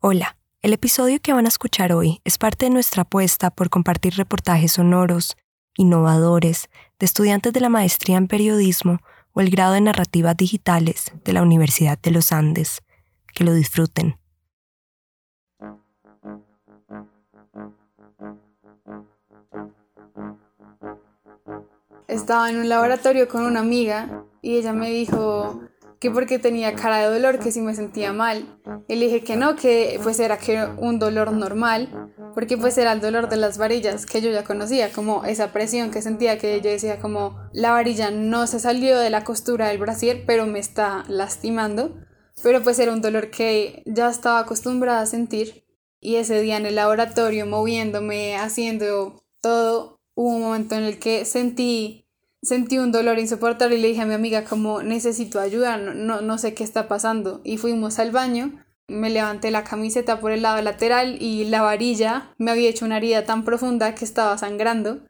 Hola, el episodio que van a escuchar hoy es parte de nuestra apuesta por compartir reportajes sonoros, innovadores, de estudiantes de la maestría en periodismo o el grado de narrativas digitales de la Universidad de los Andes. Que lo disfruten. Estaba en un laboratorio con una amiga y ella me dijo, que porque tenía cara de dolor, que si me sentía mal. Y le dije que no, que pues era que un dolor normal, porque pues era el dolor de las varillas que yo ya conocía, como esa presión que sentía que yo decía como la varilla no se salió de la costura del brasier, pero me está lastimando. Pero pues era un dolor que ya estaba acostumbrada a sentir. Y ese día en el laboratorio, moviéndome, haciendo todo, hubo un momento en el que sentí sentí un dolor insoportable y le dije a mi amiga como necesito ayuda, no, no, sé qué está pasando. Y fuimos al baño, me levanté la camiseta por el lado lateral y la varilla me había hecho una herida tan profunda que estaba sangrando.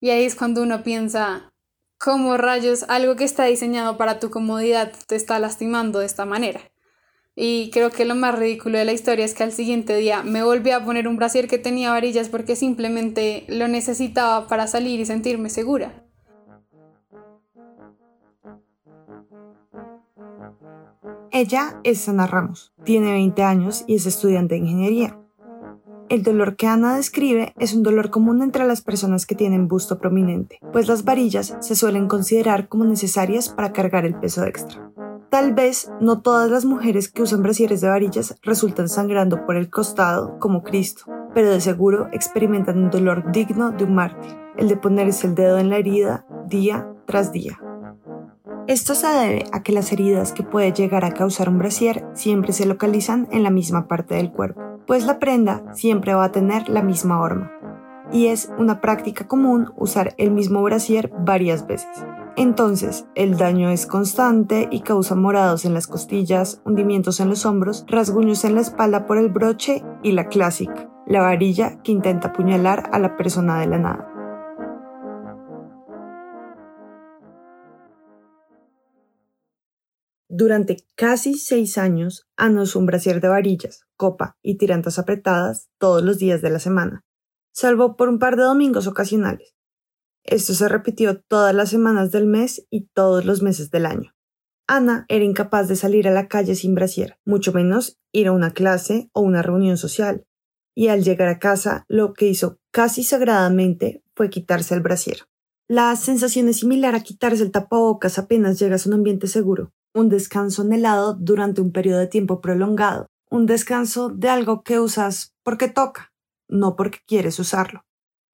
Y ahí es cuando uno piensa, ¿cómo rayos algo que está diseñado para tu comodidad te está lastimando de esta manera? Y creo que lo más ridículo de la historia es que al siguiente día me volví a poner un brasier que tenía varillas porque simplemente lo necesitaba para salir y sentirme segura. Ella es Ana Ramos, tiene 20 años y es estudiante de ingeniería. El dolor que Ana describe es un dolor común entre las personas que tienen busto prominente, pues las varillas se suelen considerar como necesarias para cargar el peso extra. Tal vez no todas las mujeres que usan brasieres de varillas resultan sangrando por el costado como Cristo, pero de seguro experimentan un dolor digno de un mártir, el de ponerse el dedo en la herida día tras día. Esto se debe a que las heridas que puede llegar a causar un brasier siempre se localizan en la misma parte del cuerpo, pues la prenda siempre va a tener la misma horma. Y es una práctica común usar el mismo brasier varias veces. Entonces, el daño es constante y causa morados en las costillas, hundimientos en los hombros, rasguños en la espalda por el broche y la clásica, la varilla que intenta apuñalar a la persona de la nada. Durante casi seis años, Ana usó un brasier de varillas, copa y tirantas apretadas todos los días de la semana, salvo por un par de domingos ocasionales. Esto se repitió todas las semanas del mes y todos los meses del año. Ana era incapaz de salir a la calle sin brasier, mucho menos ir a una clase o una reunión social, y al llegar a casa lo que hizo casi sagradamente fue quitarse el brasier. La sensación es similar a quitarse el tapabocas apenas llegas a un ambiente seguro, un descanso anhelado durante un periodo de tiempo prolongado, un descanso de algo que usas porque toca, no porque quieres usarlo.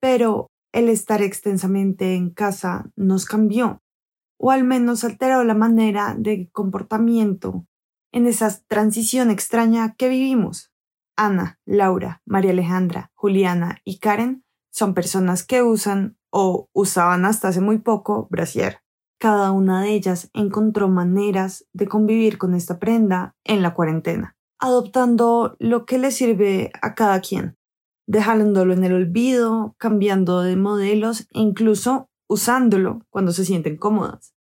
Pero el estar extensamente en casa nos cambió, o al menos alteró la manera de comportamiento en esa transición extraña que vivimos. Ana, Laura, María Alejandra, Juliana y Karen son personas que usan o usaban hasta hace muy poco brasier. Cada una de ellas encontró maneras de convivir con esta prenda en la cuarentena, adoptando lo que le sirve a cada quien, dejándolo en el olvido, cambiando de modelos e incluso usándolo cuando se sienten cómodas.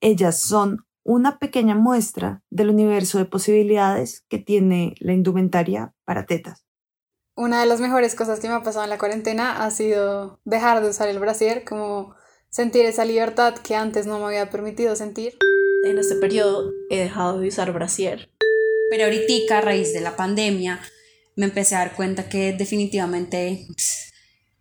Ellas son una pequeña muestra del universo de posibilidades que tiene la indumentaria para tetas. Una de las mejores cosas que me ha pasado en la cuarentena ha sido dejar de usar el brasier como sentir esa libertad que antes no me había permitido sentir. En este periodo he dejado de usar brasier. Pero ahorita, a raíz de la pandemia, me empecé a dar cuenta que definitivamente, o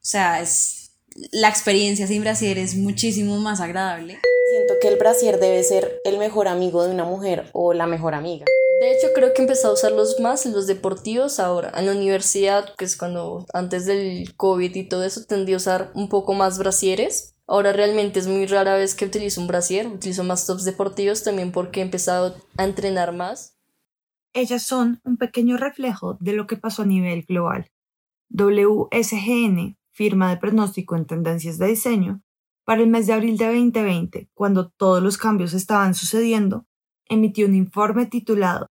sea, es, la experiencia sin brasier es muchísimo más agradable. Siento que el brasier debe ser el mejor amigo de una mujer o la mejor amiga. De hecho, creo que he empezado a usarlos más en los deportivos ahora. En la universidad, que es cuando antes del COVID y todo eso, tendí a usar un poco más brasieres Ahora realmente es muy rara vez que utilizo un brasier, utilizo más tops deportivos también porque he empezado a entrenar más. Ellas son un pequeño reflejo de lo que pasó a nivel global. WSGN, firma de pronóstico en tendencias de diseño, para el mes de abril de 2020, cuando todos los cambios estaban sucediendo, emitió un informe titulado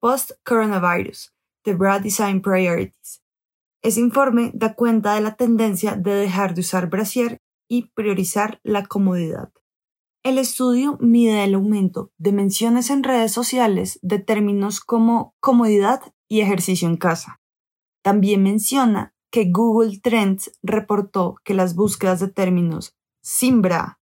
Post-Coronavirus, The Broad Design Priorities. Ese informe da cuenta de la tendencia de dejar de usar brasier y priorizar la comodidad. El estudio mide el aumento de menciones en redes sociales de términos como comodidad y ejercicio en casa. También menciona que Google Trends reportó que las búsquedas de términos sin bra,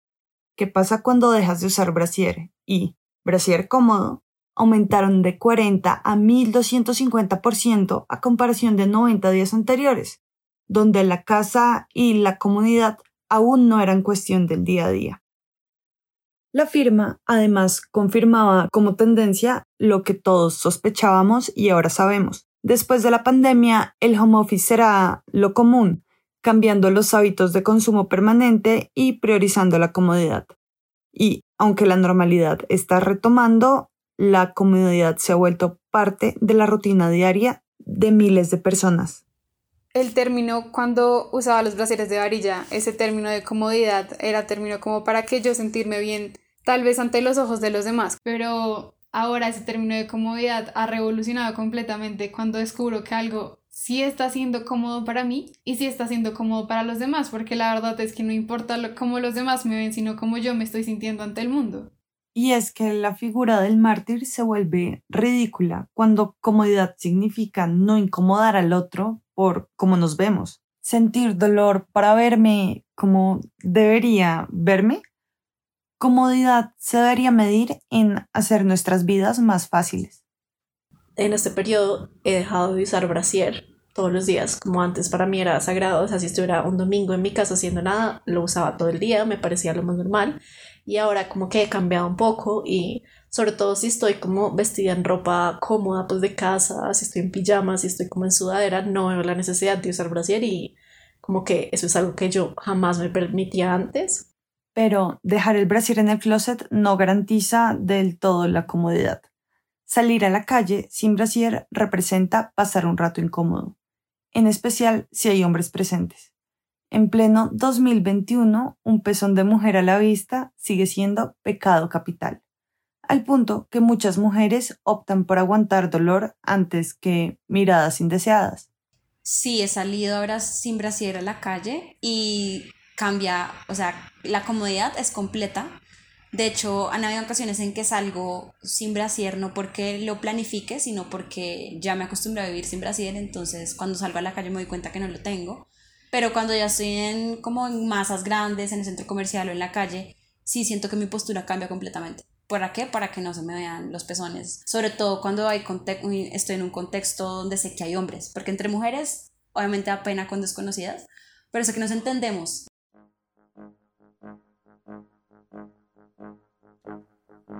¿qué pasa cuando dejas de usar brasier? y brasier cómodo aumentaron de 40 a 1250% a comparación de 90 días anteriores, donde la casa y la comunidad aún no eran cuestión del día a día. La firma además confirmaba como tendencia lo que todos sospechábamos y ahora sabemos. Después de la pandemia, el home office será lo común, cambiando los hábitos de consumo permanente y priorizando la comodidad. Y, aunque la normalidad está retomando, la comodidad se ha vuelto parte de la rutina diaria de miles de personas. El término cuando usaba los brasieres de varilla, ese término de comodidad era término como para que yo sentirme bien tal vez ante los ojos de los demás, pero ahora ese término de comodidad ha revolucionado completamente cuando descubro que algo sí está siendo cómodo para mí y sí está siendo cómodo para los demás, porque la verdad es que no importa cómo los demás me ven, sino cómo yo me estoy sintiendo ante el mundo. Y es que la figura del mártir se vuelve ridícula cuando comodidad significa no incomodar al otro por cómo nos vemos. Sentir dolor para verme como debería verme comodidad se debería medir en hacer nuestras vidas más fáciles. En este periodo he dejado de usar brasier todos los días, como antes para mí era sagrado, o sea, si estuviera un domingo en mi casa haciendo nada, lo usaba todo el día, me parecía lo más normal, y ahora como que he cambiado un poco y sobre todo si estoy como vestida en ropa cómoda pues de casa, si estoy en pijama, si estoy como en sudadera, no veo la necesidad de usar brasier y como que eso es algo que yo jamás me permitía antes pero dejar el brasier en el closet no garantiza del todo la comodidad. Salir a la calle sin brasier representa pasar un rato incómodo, en especial si hay hombres presentes. En pleno 2021, un pezón de mujer a la vista sigue siendo pecado capital, al punto que muchas mujeres optan por aguantar dolor antes que miradas indeseadas. Sí, he salido ahora sin brasier a la calle y cambia, o sea, la comodidad es completa. De hecho, han habido ocasiones en que salgo sin brasier, no porque lo planifique, sino porque ya me acostumbro a vivir sin brasier, entonces cuando salgo a la calle me doy cuenta que no lo tengo. Pero cuando ya estoy en como en masas grandes, en el centro comercial o en la calle, sí siento que mi postura cambia completamente. ¿Para qué? Para que no se me vean los pezones. Sobre todo cuando hay estoy en un contexto donde sé que hay hombres. Porque entre mujeres, obviamente da pena con desconocidas, pero sé que nos entendemos.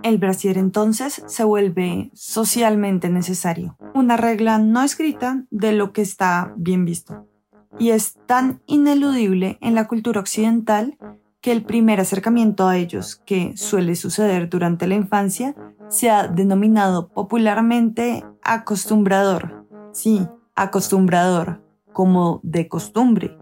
El brasier entonces se vuelve socialmente necesario, una regla no escrita de lo que está bien visto. Y es tan ineludible en la cultura occidental que el primer acercamiento a ellos, que suele suceder durante la infancia, se ha denominado popularmente acostumbrador. Sí, acostumbrador, como de costumbre,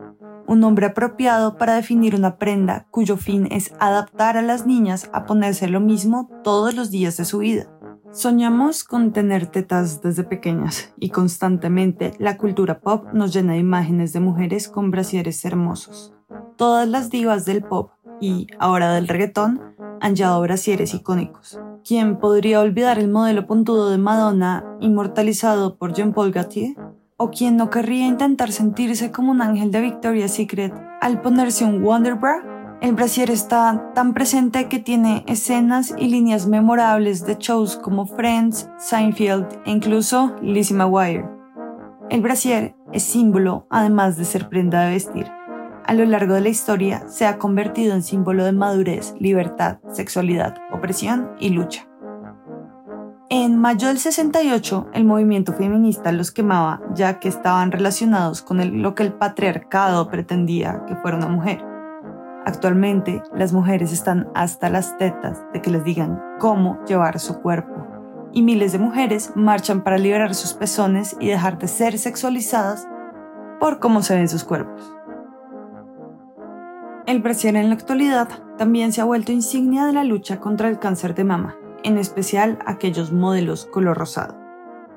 un nombre apropiado para definir una prenda cuyo fin es adaptar a las niñas a ponerse lo mismo todos los días de su vida. Soñamos con tener tetas desde pequeñas y constantemente la cultura pop nos llena de imágenes de mujeres con brasieres hermosos. Todas las divas del pop y ahora del reggaetón han llevado brasieres icónicos. ¿Quién podría olvidar el modelo puntudo de Madonna inmortalizado por Jean Paul Gaultier? o quien no querría intentar sentirse como un ángel de Victoria's Secret al ponerse un Wonder Bra. El brasier está tan presente que tiene escenas y líneas memorables de shows como Friends, Seinfeld e incluso Lizzie McGuire. El brasier es símbolo además de ser prenda de vestir. A lo largo de la historia se ha convertido en símbolo de madurez, libertad, sexualidad, opresión y lucha. En mayo del 68, el movimiento feminista los quemaba ya que estaban relacionados con lo que el patriarcado pretendía que fuera una mujer. Actualmente, las mujeres están hasta las tetas de que les digan cómo llevar su cuerpo, y miles de mujeres marchan para liberar sus pezones y dejar de ser sexualizadas por cómo se ven sus cuerpos. El brasier en la actualidad también se ha vuelto insignia de la lucha contra el cáncer de mama en especial aquellos modelos color rosado.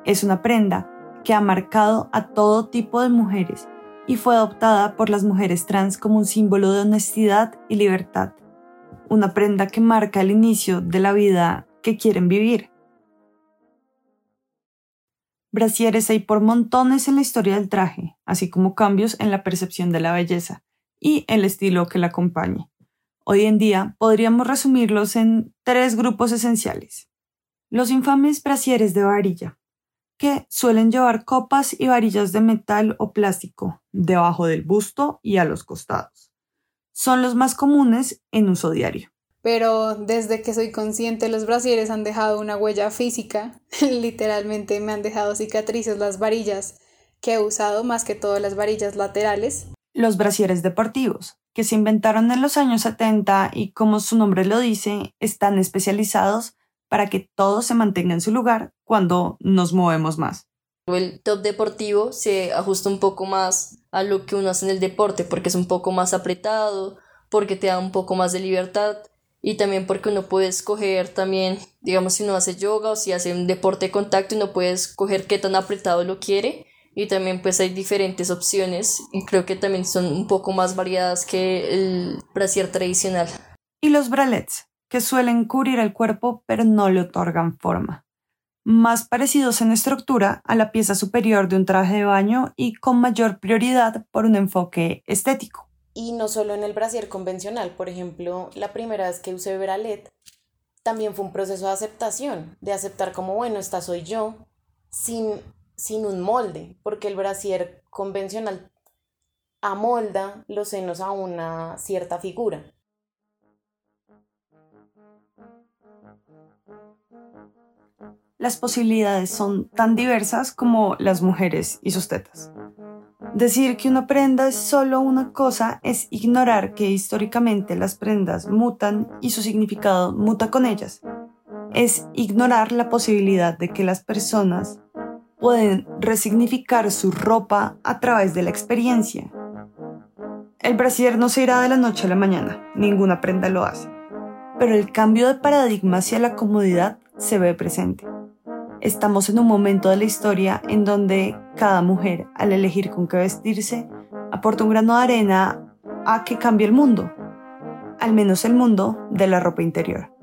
Es una prenda que ha marcado a todo tipo de mujeres y fue adoptada por las mujeres trans como un símbolo de honestidad y libertad. Una prenda que marca el inicio de la vida que quieren vivir. Brasieres hay por montones en la historia del traje, así como cambios en la percepción de la belleza y el estilo que la acompañe. Hoy en día podríamos resumirlos en tres grupos esenciales. Los infames brasieres de varilla, que suelen llevar copas y varillas de metal o plástico debajo del busto y a los costados. Son los más comunes en uso diario. Pero desde que soy consciente los brasieres han dejado una huella física, literalmente me han dejado cicatrices las varillas que he usado más que todas las varillas laterales. Los brasieres deportivos, que se inventaron en los años 70 y como su nombre lo dice, están especializados para que todo se mantenga en su lugar cuando nos movemos más. El top deportivo se ajusta un poco más a lo que uno hace en el deporte porque es un poco más apretado, porque te da un poco más de libertad y también porque uno puede escoger también, digamos, si uno hace yoga o si hace un deporte de contacto, uno puede escoger qué tan apretado lo quiere y también pues hay diferentes opciones y creo que también son un poco más variadas que el brasier tradicional. Y los bralets, que suelen cubrir el cuerpo pero no le otorgan forma. Más parecidos en estructura a la pieza superior de un traje de baño y con mayor prioridad por un enfoque estético. Y no solo en el brasier convencional, por ejemplo, la primera vez que usé bralet también fue un proceso de aceptación, de aceptar como, bueno, esta soy yo, sin, sin un molde, porque el brasier convencional amolda los senos a una cierta figura. Las posibilidades son tan diversas como las mujeres y sus tetas. Decir que una prenda es solo una cosa es ignorar que históricamente las prendas mutan y su significado muta con ellas. Es ignorar la posibilidad de que las personas pueden resignificar su ropa a través de la experiencia. El brasier no se irá de la noche a la mañana, ninguna prenda lo hace, pero el cambio de paradigma hacia la comodidad se ve presente. Estamos en un momento de la historia en donde cada mujer, al elegir con qué vestirse, aporta un grano de arena a que cambie el mundo, al menos el mundo de la ropa interior.